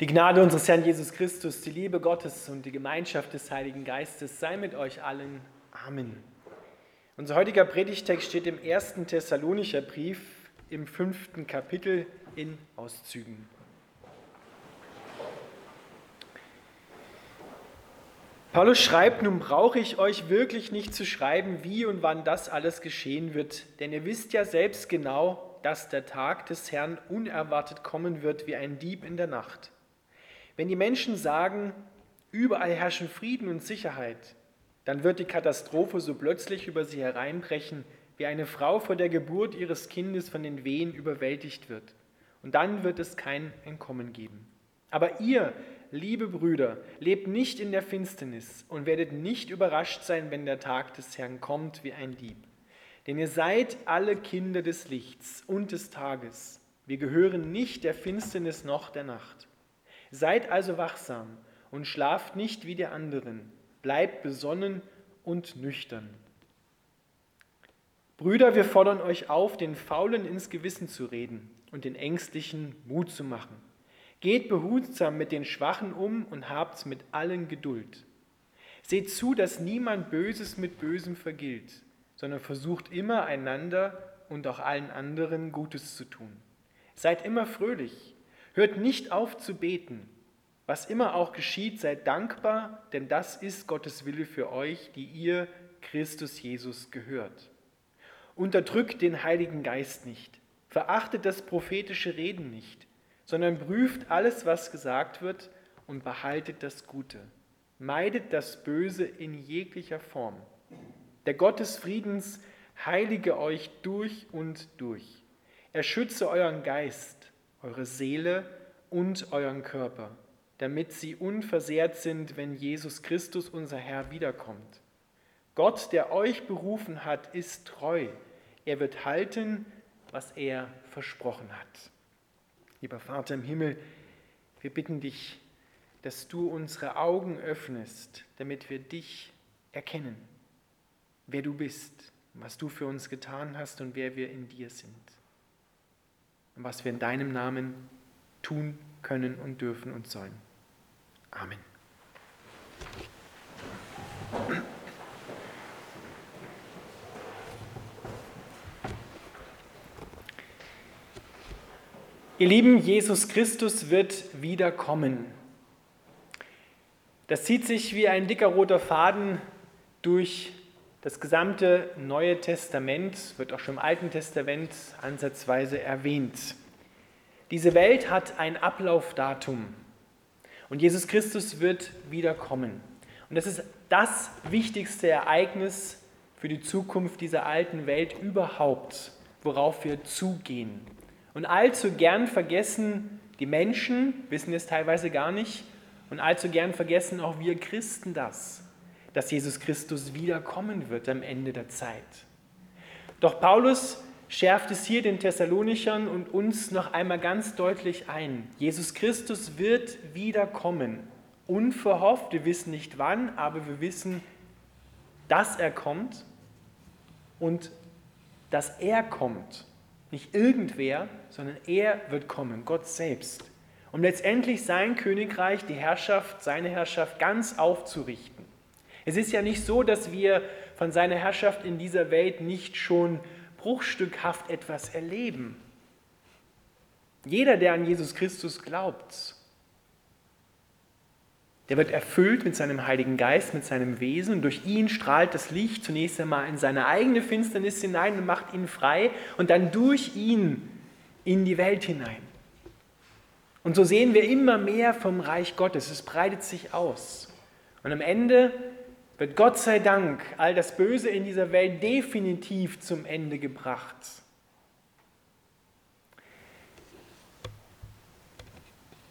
Die Gnade unseres Herrn Jesus Christus, die Liebe Gottes und die Gemeinschaft des Heiligen Geistes sei mit euch allen. Amen. Unser heutiger Predigtext steht im ersten Thessalonicher Brief im fünften Kapitel in Auszügen. Paulus schreibt, nun brauche ich euch wirklich nicht zu schreiben, wie und wann das alles geschehen wird, denn ihr wisst ja selbst genau, dass der Tag des Herrn unerwartet kommen wird wie ein Dieb in der Nacht. Wenn die Menschen sagen, überall herrschen Frieden und Sicherheit, dann wird die Katastrophe so plötzlich über sie hereinbrechen, wie eine Frau vor der Geburt ihres Kindes von den Wehen überwältigt wird. Und dann wird es kein Entkommen geben. Aber ihr, liebe Brüder, lebt nicht in der Finsternis und werdet nicht überrascht sein, wenn der Tag des Herrn kommt wie ein Dieb. Denn ihr seid alle Kinder des Lichts und des Tages. Wir gehören nicht der Finsternis noch der Nacht. Seid also wachsam und schlaft nicht wie die anderen, bleibt besonnen und nüchtern. Brüder, wir fordern euch auf, den Faulen ins Gewissen zu reden und den Ängstlichen Mut zu machen. Geht behutsam mit den Schwachen um und habt's mit allen Geduld. Seht zu, dass niemand Böses mit Bösem vergilt, sondern versucht immer einander und auch allen anderen Gutes zu tun. Seid immer fröhlich, Hört nicht auf zu beten. Was immer auch geschieht, seid dankbar, denn das ist Gottes Wille für euch, die ihr Christus Jesus gehört. Unterdrückt den Heiligen Geist nicht, verachtet das prophetische Reden nicht, sondern prüft alles, was gesagt wird und behaltet das Gute. Meidet das Böse in jeglicher Form. Der Gott des Friedens heilige euch durch und durch. Er schütze euren Geist eure Seele und euren Körper, damit sie unversehrt sind, wenn Jesus Christus, unser Herr, wiederkommt. Gott, der euch berufen hat, ist treu. Er wird halten, was er versprochen hat. Lieber Vater im Himmel, wir bitten dich, dass du unsere Augen öffnest, damit wir dich erkennen, wer du bist, was du für uns getan hast und wer wir in dir sind und was wir in deinem Namen tun können und dürfen und sollen. Amen. Ihr Lieben, Jesus Christus wird wiederkommen. Das zieht sich wie ein dicker roter Faden durch das gesamte Neue Testament wird auch schon im Alten Testament ansatzweise erwähnt. Diese Welt hat ein Ablaufdatum und Jesus Christus wird wiederkommen. Und das ist das wichtigste Ereignis für die Zukunft dieser alten Welt überhaupt, worauf wir zugehen. Und allzu gern vergessen die Menschen, wissen es teilweise gar nicht, und allzu gern vergessen auch wir Christen das dass Jesus Christus wiederkommen wird am Ende der Zeit. Doch Paulus schärft es hier den Thessalonichern und uns noch einmal ganz deutlich ein. Jesus Christus wird wiederkommen. Unverhofft, wir wissen nicht wann, aber wir wissen, dass er kommt und dass er kommt. Nicht irgendwer, sondern er wird kommen, Gott selbst, um letztendlich sein Königreich, die Herrschaft, seine Herrschaft ganz aufzurichten. Es ist ja nicht so, dass wir von seiner Herrschaft in dieser Welt nicht schon bruchstückhaft etwas erleben. Jeder, der an Jesus Christus glaubt, der wird erfüllt mit seinem Heiligen Geist, mit seinem Wesen und durch ihn strahlt das Licht zunächst einmal in seine eigene Finsternis hinein und macht ihn frei und dann durch ihn in die Welt hinein. Und so sehen wir immer mehr vom Reich Gottes. Es breitet sich aus. Und am Ende wird Gott sei Dank all das Böse in dieser Welt definitiv zum Ende gebracht.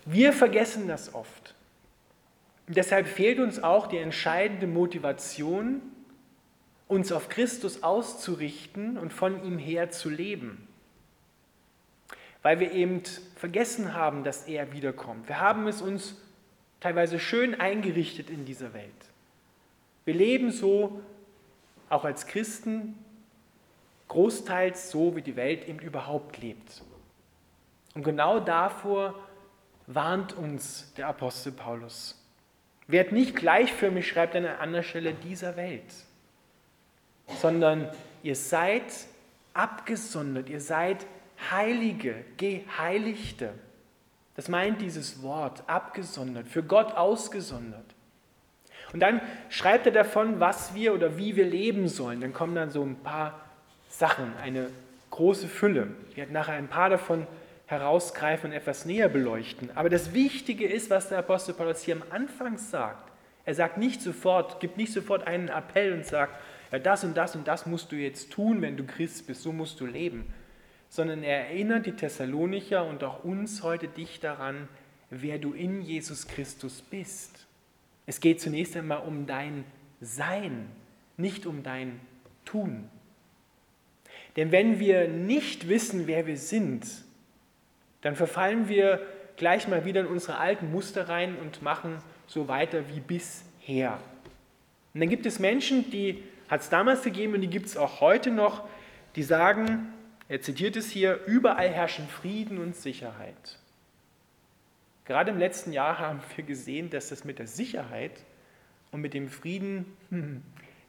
Wir vergessen das oft. Deshalb fehlt uns auch die entscheidende Motivation, uns auf Christus auszurichten und von ihm her zu leben. Weil wir eben vergessen haben, dass er wiederkommt. Wir haben es uns teilweise schön eingerichtet in dieser Welt. Wir leben so, auch als Christen, großteils so, wie die Welt eben überhaupt lebt. Und genau davor warnt uns der Apostel Paulus. Werd nicht gleichförmig, schreibt er an einer anderen Stelle, dieser Welt, sondern ihr seid abgesondert, ihr seid Heilige, Geheiligte. Das meint dieses Wort, abgesondert, für Gott ausgesondert. Und dann schreibt er davon, was wir oder wie wir leben sollen. Dann kommen dann so ein paar Sachen, eine große Fülle. Ich werde nachher ein paar davon herausgreifen und etwas näher beleuchten. Aber das Wichtige ist, was der Apostel Paulus hier am Anfang sagt. Er sagt nicht sofort, gibt nicht sofort einen Appell und sagt, ja, das und das und das musst du jetzt tun, wenn du Christ bist, so musst du leben. Sondern er erinnert die Thessalonicher und auch uns heute dich daran, wer du in Jesus Christus bist. Es geht zunächst einmal um dein Sein, nicht um dein Tun. Denn wenn wir nicht wissen, wer wir sind, dann verfallen wir gleich mal wieder in unsere alten Muster rein und machen so weiter wie bisher. Und dann gibt es Menschen, die hat es damals gegeben und die gibt es auch heute noch, die sagen, er zitiert es hier, überall herrschen Frieden und Sicherheit. Gerade im letzten Jahr haben wir gesehen, dass das mit der Sicherheit und mit dem Frieden hm,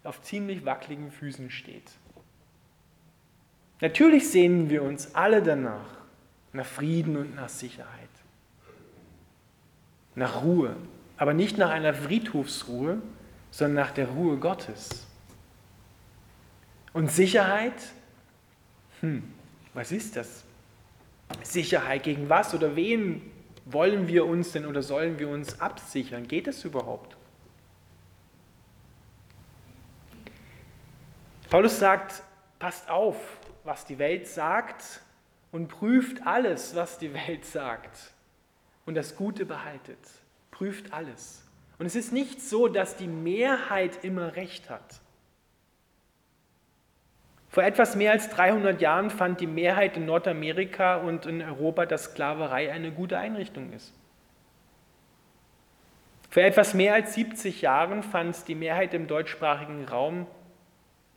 auf ziemlich wackeligen Füßen steht. Natürlich sehnen wir uns alle danach, nach Frieden und nach Sicherheit, nach Ruhe, aber nicht nach einer Friedhofsruhe, sondern nach der Ruhe Gottes. Und Sicherheit? Hm, was ist das? Sicherheit gegen was oder wen wollen wir uns denn oder sollen wir uns absichern? Geht das überhaupt? Paulus sagt, passt auf, was die Welt sagt und prüft alles, was die Welt sagt und das Gute behaltet. Prüft alles. Und es ist nicht so, dass die Mehrheit immer recht hat. Vor etwas mehr als 300 Jahren fand die Mehrheit in Nordamerika und in Europa, dass Sklaverei eine gute Einrichtung ist. Vor etwas mehr als 70 Jahren fand die Mehrheit im deutschsprachigen Raum,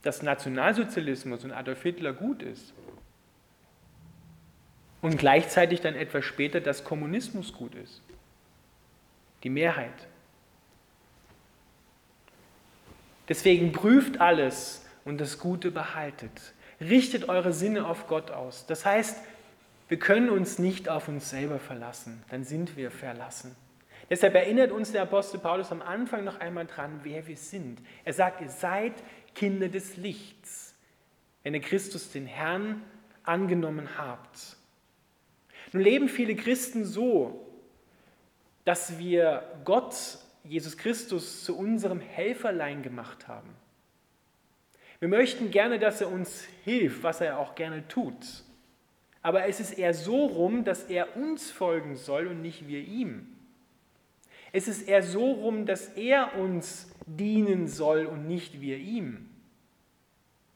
dass Nationalsozialismus und Adolf Hitler gut ist. Und gleichzeitig dann etwas später, dass Kommunismus gut ist. Die Mehrheit. Deswegen prüft alles, und das Gute behaltet. Richtet eure Sinne auf Gott aus. Das heißt, wir können uns nicht auf uns selber verlassen, dann sind wir verlassen. Deshalb erinnert uns der Apostel Paulus am Anfang noch einmal dran, wer wir sind. Er sagt, ihr seid Kinder des Lichts, wenn ihr Christus den Herrn angenommen habt. Nun leben viele Christen so, dass wir Gott, Jesus Christus, zu unserem Helferlein gemacht haben. Wir möchten gerne, dass er uns hilft, was er auch gerne tut. Aber es ist eher so rum, dass er uns folgen soll und nicht wir ihm. Es ist eher so rum, dass er uns dienen soll und nicht wir ihm.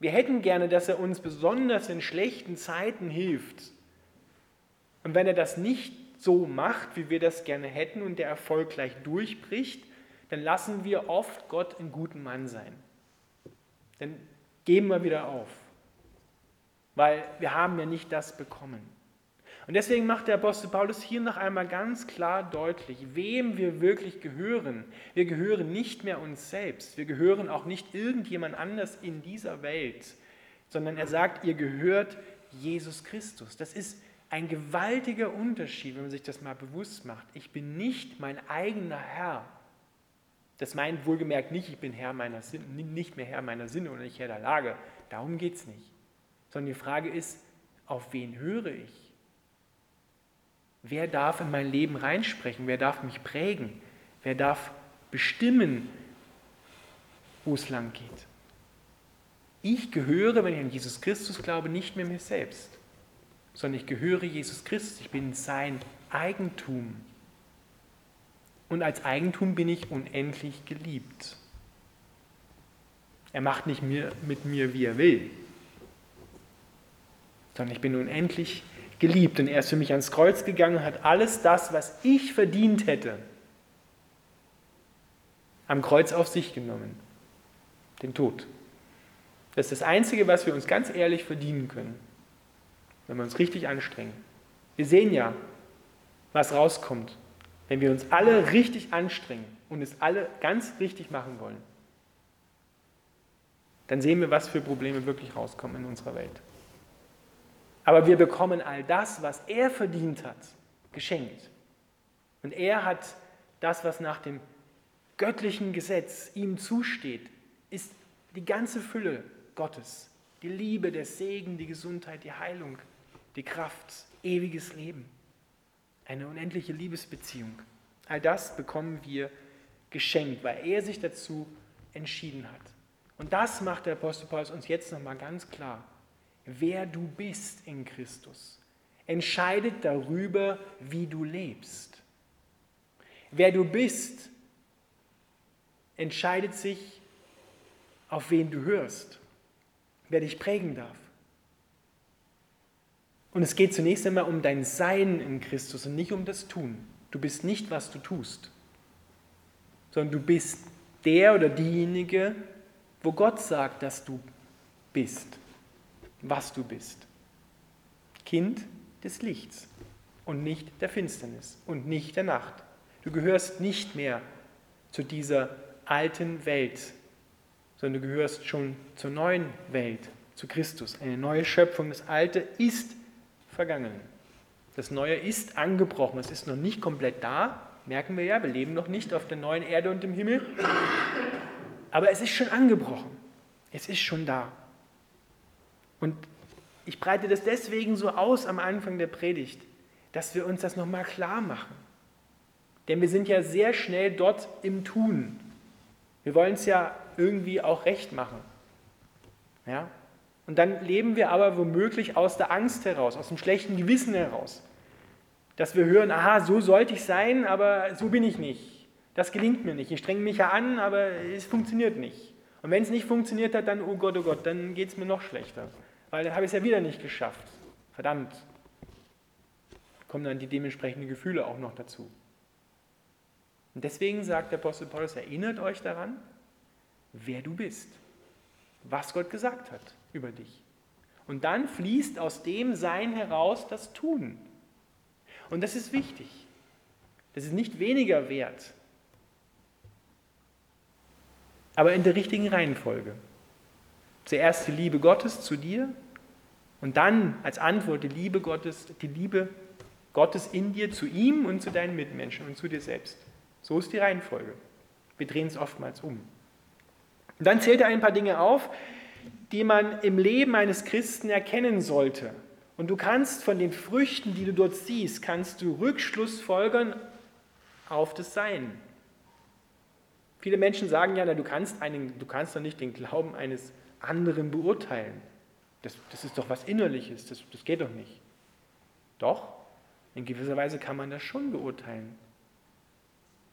Wir hätten gerne, dass er uns besonders in schlechten Zeiten hilft. Und wenn er das nicht so macht, wie wir das gerne hätten und der Erfolg gleich durchbricht, dann lassen wir oft Gott einen guten Mann sein. Denn geben wir wieder auf, weil wir haben ja nicht das bekommen. Und deswegen macht der Apostel Paulus hier noch einmal ganz klar deutlich, wem wir wirklich gehören. Wir gehören nicht mehr uns selbst, wir gehören auch nicht irgendjemand anders in dieser Welt, sondern er sagt, ihr gehört Jesus Christus. Das ist ein gewaltiger Unterschied, wenn man sich das mal bewusst macht. Ich bin nicht mein eigener Herr, das meint wohlgemerkt nicht, ich bin Herr meiner Sinne, nicht mehr Herr meiner Sinne oder nicht Herr der Lage. Darum geht es nicht. Sondern die Frage ist, auf wen höre ich? Wer darf in mein Leben reinsprechen? Wer darf mich prägen? Wer darf bestimmen, wo es lang geht? Ich gehöre, wenn ich an Jesus Christus glaube, nicht mehr mir selbst, sondern ich gehöre Jesus Christus. Ich bin sein Eigentum und als Eigentum bin ich unendlich geliebt. Er macht nicht mit mir, wie er will, sondern ich bin unendlich geliebt. Und er ist für mich ans Kreuz gegangen und hat alles das, was ich verdient hätte, am Kreuz auf sich genommen. Den Tod. Das ist das Einzige, was wir uns ganz ehrlich verdienen können, wenn wir uns richtig anstrengen. Wir sehen ja, was rauskommt, wenn wir uns alle richtig anstrengen und es alle ganz richtig machen wollen, dann sehen wir, was für Probleme wirklich rauskommen in unserer Welt. Aber wir bekommen all das, was er verdient hat, geschenkt. Und er hat das, was nach dem göttlichen Gesetz ihm zusteht, ist die ganze Fülle Gottes. Die Liebe, der Segen, die Gesundheit, die Heilung, die Kraft, ewiges Leben. Eine unendliche Liebesbeziehung. All das bekommen wir geschenkt, weil er sich dazu entschieden hat. Und das macht der Apostel Paulus uns jetzt nochmal ganz klar wer du bist in Christus, entscheidet darüber, wie du lebst. Wer du bist, entscheidet sich, auf wen du hörst, wer dich prägen darf. Und es geht zunächst einmal um dein Sein in Christus und nicht um das Tun. Du bist nicht, was du tust, sondern du bist der oder diejenige, wo Gott sagt, dass du bist was du bist. Kind des Lichts und nicht der Finsternis und nicht der Nacht. Du gehörst nicht mehr zu dieser alten Welt, sondern du gehörst schon zur neuen Welt, zu Christus. Eine neue Schöpfung. Das Alte ist vergangen. Das Neue ist angebrochen. Es ist noch nicht komplett da. Merken wir ja, wir leben noch nicht auf der neuen Erde und im Himmel. Aber es ist schon angebrochen. Es ist schon da. Und ich breite das deswegen so aus am Anfang der Predigt, dass wir uns das nochmal klar machen. Denn wir sind ja sehr schnell dort im Tun. Wir wollen es ja irgendwie auch recht machen. Ja? Und dann leben wir aber womöglich aus der Angst heraus, aus dem schlechten Gewissen heraus. Dass wir hören, aha, so sollte ich sein, aber so bin ich nicht. Das gelingt mir nicht. Ich strenge mich ja an, aber es funktioniert nicht. Und wenn es nicht funktioniert hat, dann, oh Gott, oh Gott, dann geht es mir noch schlechter weil dann habe ich es ja wieder nicht geschafft. Verdammt. Kommen dann die dementsprechenden Gefühle auch noch dazu. Und deswegen sagt der Apostel Paulus, erinnert euch daran, wer du bist, was Gott gesagt hat über dich. Und dann fließt aus dem Sein heraus das Tun. Und das ist wichtig. Das ist nicht weniger wert, aber in der richtigen Reihenfolge. Zuerst die Liebe Gottes zu dir und dann als Antwort die Liebe Gottes, die Liebe Gottes in dir zu ihm und zu deinen Mitmenschen und zu dir selbst. So ist die Reihenfolge. Wir drehen es oftmals um. Und dann zählt er ein paar Dinge auf, die man im Leben eines Christen erkennen sollte. Und du kannst von den Früchten, die du dort siehst, kannst du Rückschluss folgern auf das Sein. Viele Menschen sagen ja, na, du kannst einen, du kannst doch nicht den Glauben eines anderen beurteilen. Das, das ist doch was Innerliches, das, das geht doch nicht. Doch, in gewisser Weise kann man das schon beurteilen.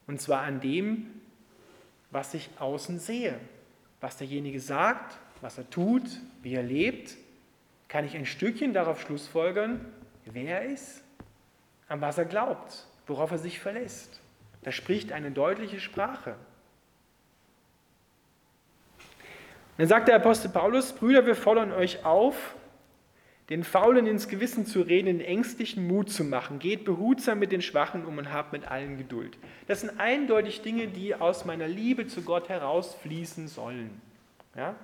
Und zwar an dem, was ich außen sehe. Was derjenige sagt, was er tut, wie er lebt, kann ich ein Stückchen darauf schlussfolgern, wer er ist, an was er glaubt, worauf er sich verlässt. Da spricht eine deutliche Sprache. dann sagt der Apostel Paulus, Brüder, wir fordern euch auf, den Faulen ins Gewissen zu reden, den ängstlichen Mut zu machen. Geht behutsam mit den Schwachen um und habt mit allen Geduld. Das sind eindeutig Dinge, die aus meiner Liebe zu Gott herausfließen sollen. Ja?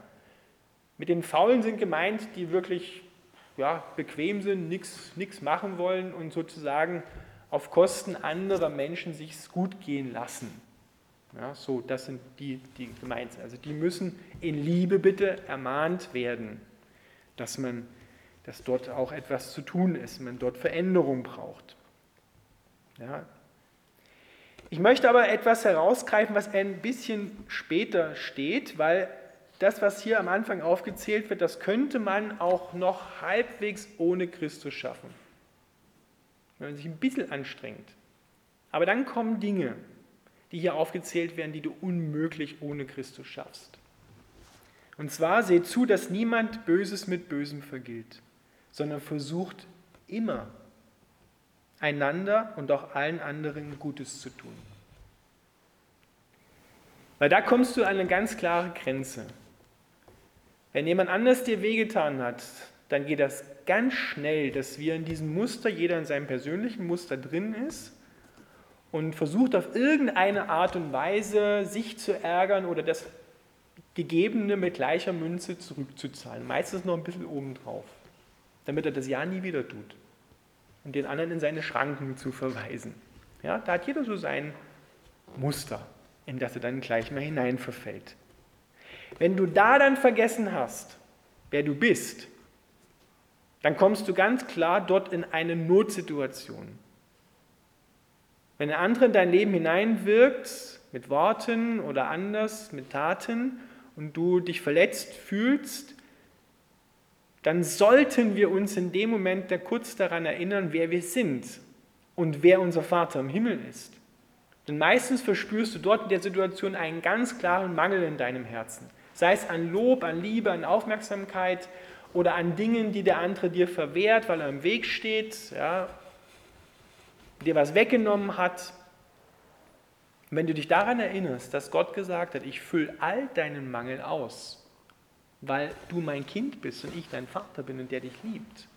Mit den Faulen sind gemeint, die wirklich ja, bequem sind, nichts machen wollen und sozusagen auf Kosten anderer Menschen sich gut gehen lassen. Ja, so, das sind die, die gemeint sind. Also die müssen in Liebe bitte ermahnt werden, dass man, dass dort auch etwas zu tun ist, man dort Veränderung braucht. Ja. Ich möchte aber etwas herausgreifen, was ein bisschen später steht, weil das, was hier am Anfang aufgezählt wird, das könnte man auch noch halbwegs ohne Christus schaffen. Wenn man sich ein bisschen anstrengt. Aber dann kommen Dinge, die hier aufgezählt werden, die du unmöglich ohne Christus schaffst. Und zwar seht zu, dass niemand Böses mit Bösem vergilt, sondern versucht immer einander und auch allen anderen Gutes zu tun. Weil da kommst du an eine ganz klare Grenze. Wenn jemand anders dir wehgetan hat, dann geht das ganz schnell, dass wir in diesem Muster, jeder in seinem persönlichen Muster drin ist und versucht auf irgendeine Art und Weise sich zu ärgern oder das Gegebene mit gleicher Münze zurückzuzahlen. Meistens noch ein bisschen obendrauf, damit er das ja nie wieder tut und den anderen in seine Schranken zu verweisen. Ja, da hat jeder so sein Muster, in das er dann gleich mal hinein verfällt. Wenn du da dann vergessen hast, wer du bist, dann kommst du ganz klar dort in eine Notsituation. Wenn ein anderer in dein Leben hineinwirkt, mit Worten oder anders, mit Taten, und du dich verletzt fühlst, dann sollten wir uns in dem Moment kurz daran erinnern, wer wir sind und wer unser Vater im Himmel ist. Denn meistens verspürst du dort in der Situation einen ganz klaren Mangel in deinem Herzen. Sei es an Lob, an Liebe, an Aufmerksamkeit oder an Dingen, die der andere dir verwehrt, weil er im Weg steht, ja, dir was weggenommen hat. wenn du dich daran erinnerst, dass Gott gesagt hat, ich fülle all deinen Mangel aus, weil du mein Kind bist und ich dein Vater bin und der dich liebt,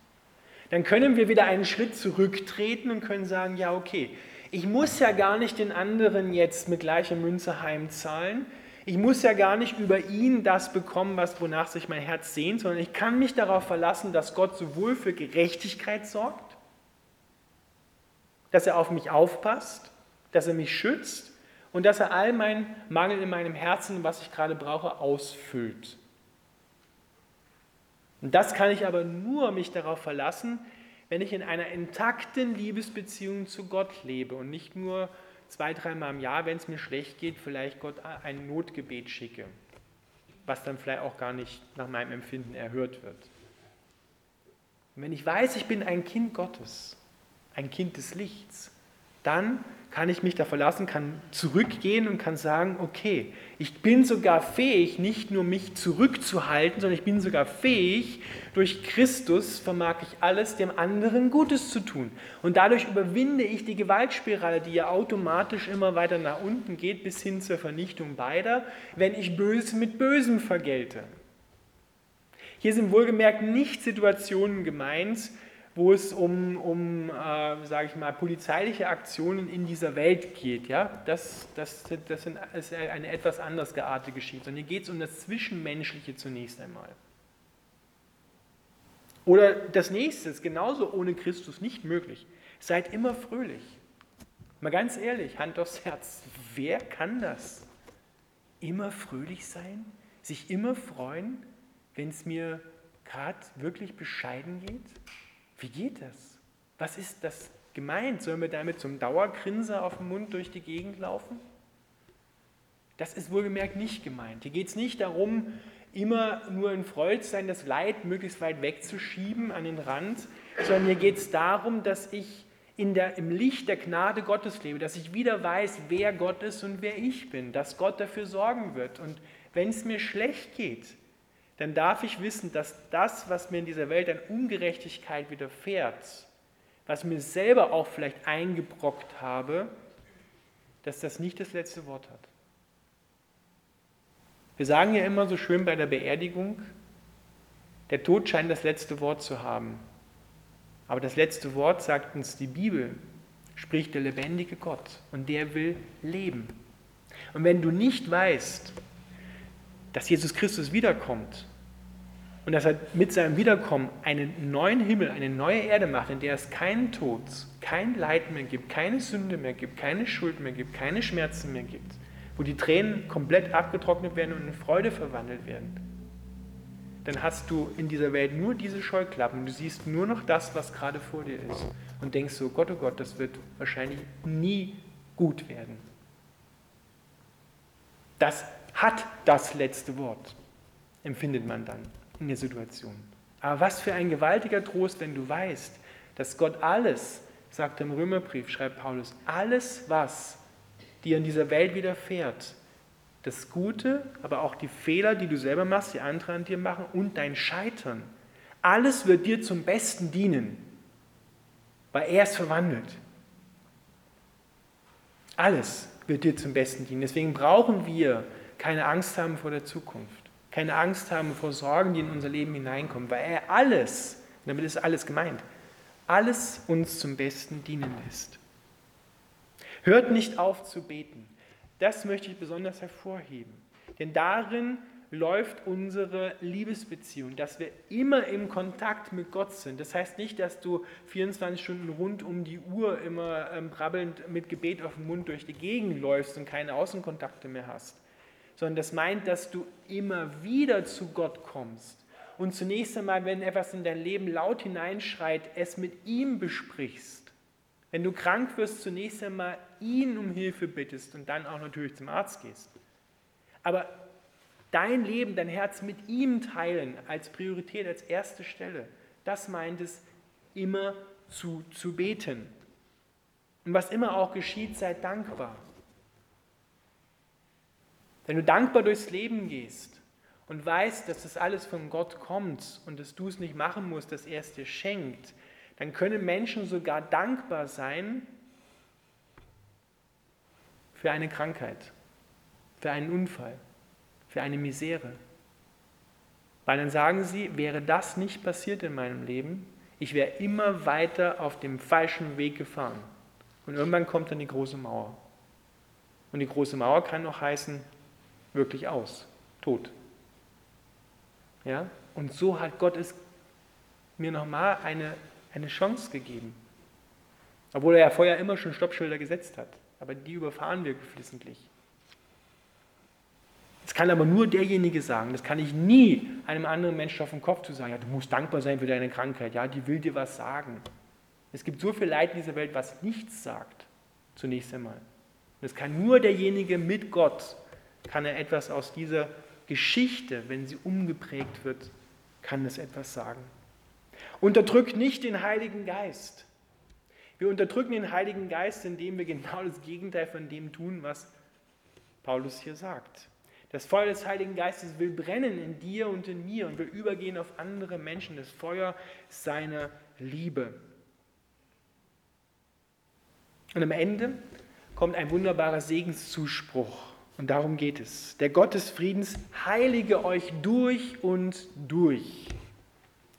dann können wir wieder einen Schritt zurücktreten und können sagen, ja okay, ich muss ja gar nicht den anderen jetzt mit gleicher Münze heimzahlen, ich muss ja gar nicht über ihn das bekommen, was, wonach sich mein Herz sehnt, sondern ich kann mich darauf verlassen, dass Gott sowohl für Gerechtigkeit sorgt, dass er auf mich aufpasst, dass er mich schützt und dass er all meinen Mangel in meinem Herzen, was ich gerade brauche, ausfüllt. Und das kann ich aber nur mich darauf verlassen, wenn ich in einer intakten Liebesbeziehung zu Gott lebe und nicht nur zwei, dreimal im Jahr, wenn es mir schlecht geht, vielleicht Gott ein Notgebet schicke, was dann vielleicht auch gar nicht nach meinem Empfinden erhört wird. Und wenn ich weiß, ich bin ein Kind Gottes, ein Kind des Lichts, dann kann ich mich da verlassen, kann zurückgehen und kann sagen, okay, ich bin sogar fähig, nicht nur mich zurückzuhalten, sondern ich bin sogar fähig, durch Christus vermag ich alles dem anderen Gutes zu tun. Und dadurch überwinde ich die Gewaltspirale, die ja automatisch immer weiter nach unten geht, bis hin zur Vernichtung beider, wenn ich Böses mit Bösem vergelte. Hier sind wohlgemerkt nicht Situationen gemeint, wo es um, um äh, sage ich mal, polizeiliche Aktionen in dieser Welt geht. Ja? Das, das, das sind, ist eine etwas anders geartete Geschichte. Und hier geht es um das Zwischenmenschliche zunächst einmal. Oder das nächste ist genauso ohne Christus nicht möglich. Seid immer fröhlich. Mal ganz ehrlich, Hand aufs Herz, wer kann das? Immer fröhlich sein? Sich immer freuen, wenn es mir gerade wirklich bescheiden geht? Wie geht das? Was ist das gemeint? Sollen wir damit zum Dauergrinser auf dem Mund durch die Gegend laufen? Das ist wohlgemerkt nicht gemeint. Hier geht es nicht darum, immer nur in Freude zu sein, das Leid möglichst weit wegzuschieben an den Rand, sondern hier geht es darum, dass ich in der, im Licht der Gnade Gottes lebe, dass ich wieder weiß, wer Gott ist und wer ich bin, dass Gott dafür sorgen wird. Und wenn es mir schlecht geht, dann darf ich wissen, dass das, was mir in dieser Welt an Ungerechtigkeit widerfährt, was mir selber auch vielleicht eingebrockt habe, dass das nicht das letzte Wort hat. Wir sagen ja immer so schön bei der Beerdigung, der Tod scheint das letzte Wort zu haben. Aber das letzte Wort, sagt uns die Bibel, spricht der lebendige Gott und der will leben. Und wenn du nicht weißt, dass Jesus Christus wiederkommt und dass er mit seinem Wiederkommen einen neuen Himmel, eine neue Erde macht, in der es keinen Tod, kein Leid mehr gibt, keine Sünde mehr gibt, keine Schuld mehr gibt, keine Schmerzen mehr gibt, wo die Tränen komplett abgetrocknet werden und in Freude verwandelt werden, dann hast du in dieser Welt nur diese Scheuklappen. Du siehst nur noch das, was gerade vor dir ist und denkst so, Gott, oh Gott, das wird wahrscheinlich nie gut werden. Das hat das letzte Wort, empfindet man dann in der Situation. Aber was für ein gewaltiger Trost, wenn du weißt, dass Gott alles, sagt im Römerbrief, schreibt Paulus, alles, was dir in dieser Welt widerfährt, das Gute, aber auch die Fehler, die du selber machst, die andere an dir machen und dein Scheitern, alles wird dir zum Besten dienen, weil er es verwandelt. Alles wird dir zum Besten dienen. Deswegen brauchen wir keine Angst haben vor der Zukunft. keine Angst haben vor Sorgen, die in unser Leben hineinkommen, weil er alles, damit ist alles gemeint, alles uns zum Besten dienen lässt. Hört nicht auf zu beten. Das möchte ich besonders hervorheben. Denn darin läuft unsere Liebesbeziehung, dass wir immer im Kontakt mit Gott sind. Das heißt nicht, dass du 24 Stunden rund um die Uhr immer ähm, brabbelnd mit Gebet auf dem Mund durch die Gegend läufst und keine Außenkontakte mehr hast, sondern das meint, dass du immer wieder zu Gott kommst und zunächst einmal, wenn etwas in dein Leben laut hineinschreit, es mit ihm besprichst. Wenn du krank wirst, zunächst einmal ihn um Hilfe bittest und dann auch natürlich zum Arzt gehst. Aber dein Leben, dein Herz mit ihm teilen als Priorität, als erste Stelle, das meint es, immer zu, zu beten. Und was immer auch geschieht, sei dankbar. Wenn du dankbar durchs Leben gehst und weißt, dass das alles von Gott kommt und dass du es nicht machen musst, dass er es dir schenkt, dann können Menschen sogar dankbar sein für eine Krankheit, für einen Unfall, für eine Misere. Weil dann sagen sie, wäre das nicht passiert in meinem Leben, ich wäre immer weiter auf dem falschen Weg gefahren. Und irgendwann kommt dann die große Mauer. Und die große Mauer kann auch heißen, wirklich aus, tot. Ja? Und so hat Gott es mir nochmal eine, eine Chance gegeben. Obwohl er ja vorher immer schon Stoppschilder gesetzt hat. Aber die überfahren wir geflissentlich. Das kann aber nur derjenige sagen. Das kann ich nie einem anderen Menschen auf den Kopf zu sagen. Ja, du musst dankbar sein für deine Krankheit. Ja, die will dir was sagen. Es gibt so viel Leid in dieser Welt, was nichts sagt. Zunächst einmal. Das kann nur derjenige mit Gott, kann er etwas aus dieser Geschichte, wenn sie umgeprägt wird, kann es etwas sagen. Unterdrückt nicht den Heiligen Geist. Wir unterdrücken den Heiligen Geist, indem wir genau das Gegenteil von dem tun, was Paulus hier sagt. Das Feuer des Heiligen Geistes will brennen in dir und in mir und will übergehen auf andere Menschen. Das Feuer seiner Liebe. Und am Ende kommt ein wunderbarer Segenszuspruch. Und darum geht es. Der Gott des Friedens heilige euch durch und durch.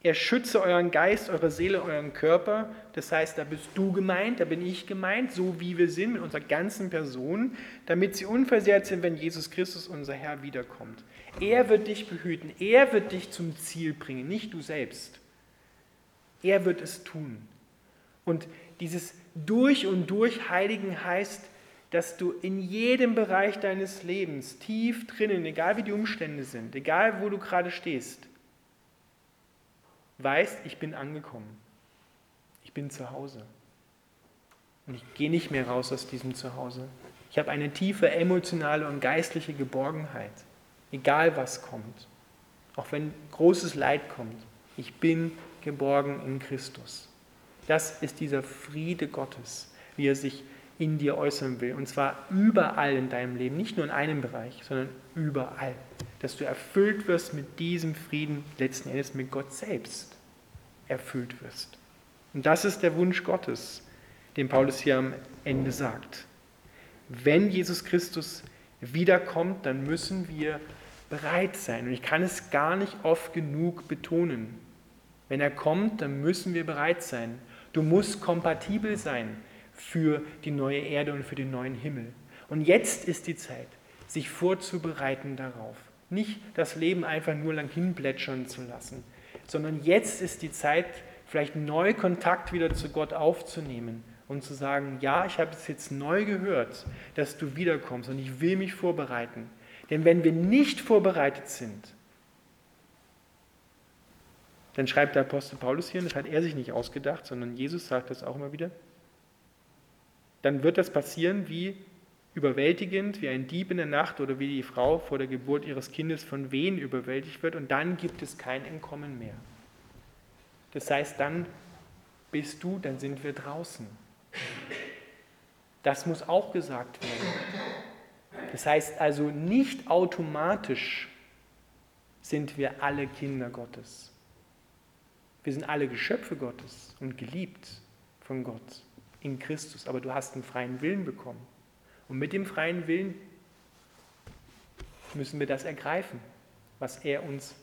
Er schütze euren Geist, eure Seele, euren Körper. Das heißt, da bist du gemeint, da bin ich gemeint, so wie wir sind, mit unserer ganzen Person, damit sie unversehrt sind, wenn Jesus Christus, unser Herr, wiederkommt. Er wird dich behüten, er wird dich zum Ziel bringen, nicht du selbst. Er wird es tun. Und dieses durch und durch Heiligen heißt, dass du in jedem Bereich deines Lebens, tief drinnen, egal wie die Umstände sind, egal wo du gerade stehst, weißt, ich bin angekommen. Ich bin zu Hause. Und ich gehe nicht mehr raus aus diesem Zuhause. Ich habe eine tiefe emotionale und geistliche Geborgenheit, egal was kommt. Auch wenn großes Leid kommt. Ich bin geborgen in Christus. Das ist dieser Friede Gottes, wie er sich in dir äußern will. Und zwar überall in deinem Leben, nicht nur in einem Bereich, sondern überall dass du erfüllt wirst mit diesem Frieden, letzten Endes mit Gott selbst erfüllt wirst. Und das ist der Wunsch Gottes, den Paulus hier am Ende sagt. Wenn Jesus Christus wiederkommt, dann müssen wir bereit sein. Und ich kann es gar nicht oft genug betonen. Wenn er kommt, dann müssen wir bereit sein. Du musst kompatibel sein für die neue Erde und für den neuen Himmel. Und jetzt ist die Zeit, sich vorzubereiten darauf. Nicht das Leben einfach nur lang hinplätschern zu lassen, sondern jetzt ist die Zeit, vielleicht neu Kontakt wieder zu Gott aufzunehmen und zu sagen, ja, ich habe es jetzt neu gehört, dass du wiederkommst und ich will mich vorbereiten. Denn wenn wir nicht vorbereitet sind, dann schreibt der Apostel Paulus hier, das hat er sich nicht ausgedacht, sondern Jesus sagt das auch immer wieder, dann wird das passieren wie überwältigend wie ein Dieb in der Nacht oder wie die Frau vor der Geburt ihres Kindes von Wehen überwältigt wird und dann gibt es kein Entkommen mehr. Das heißt, dann bist du, dann sind wir draußen. Das muss auch gesagt werden. Das heißt also nicht automatisch sind wir alle Kinder Gottes. Wir sind alle Geschöpfe Gottes und geliebt von Gott in Christus, aber du hast einen freien Willen bekommen. Und mit dem freien Willen müssen wir das ergreifen. was er uns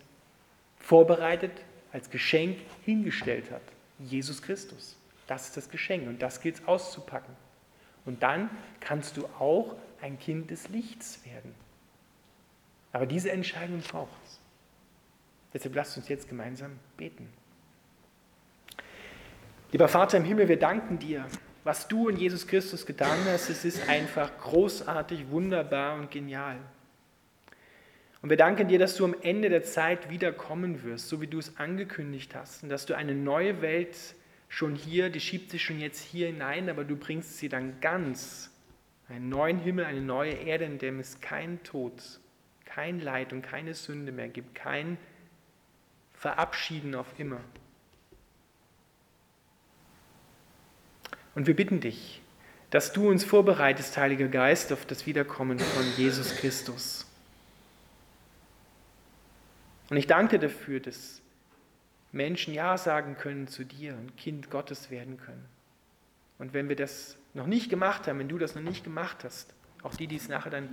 vorbereitet, als Geschenk hingestellt hat. Jesus Christus. Das ist das Geschenk und das gilt es auszupacken. Und dann kannst du auch ein Kind des Lichts werden. Aber diese Entscheidung braucht es. Deshalb lasst uns jetzt gemeinsam beten. Lieber Vater im Himmel, wir danken dir, was du in Jesus Christus getan hast. Es ist einfach großartig, wunderbar und genial. Und wir danken dir, dass du am Ende der Zeit wiederkommen wirst, so wie du es angekündigt hast, und dass du eine neue Welt schon hier, die schiebt sich schon jetzt hier hinein, aber du bringst sie dann ganz, einen neuen Himmel, eine neue Erde, in dem es kein Tod, kein Leid und keine Sünde mehr gibt, kein Verabschieden auf immer. Und wir bitten dich, dass du uns vorbereitest, Heiliger Geist, auf das Wiederkommen von Jesus Christus. Und ich danke dafür, dass Menschen Ja sagen können zu dir und Kind Gottes werden können. Und wenn wir das noch nicht gemacht haben, wenn du das noch nicht gemacht hast, auch die, die es nachher dann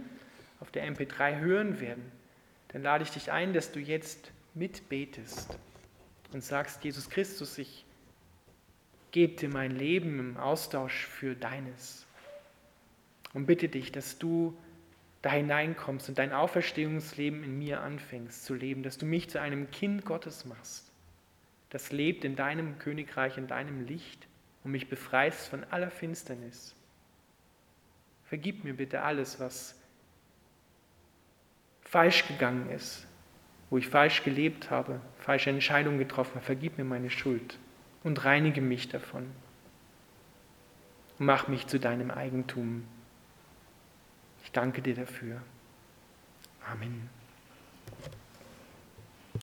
auf der MP3 hören werden, dann lade ich dich ein, dass du jetzt mitbetest und sagst, Jesus Christus, ich gebe dir mein Leben im Austausch für deines. Und bitte dich, dass du da hineinkommst und dein Auferstehungsleben in mir anfängst zu leben, dass du mich zu einem Kind Gottes machst, das lebt in deinem Königreich, in deinem Licht und mich befreist von aller Finsternis. Vergib mir bitte alles, was falsch gegangen ist, wo ich falsch gelebt habe, falsche Entscheidungen getroffen habe. Vergib mir meine Schuld und reinige mich davon. Mach mich zu deinem Eigentum. Ich danke dir dafür. Amen.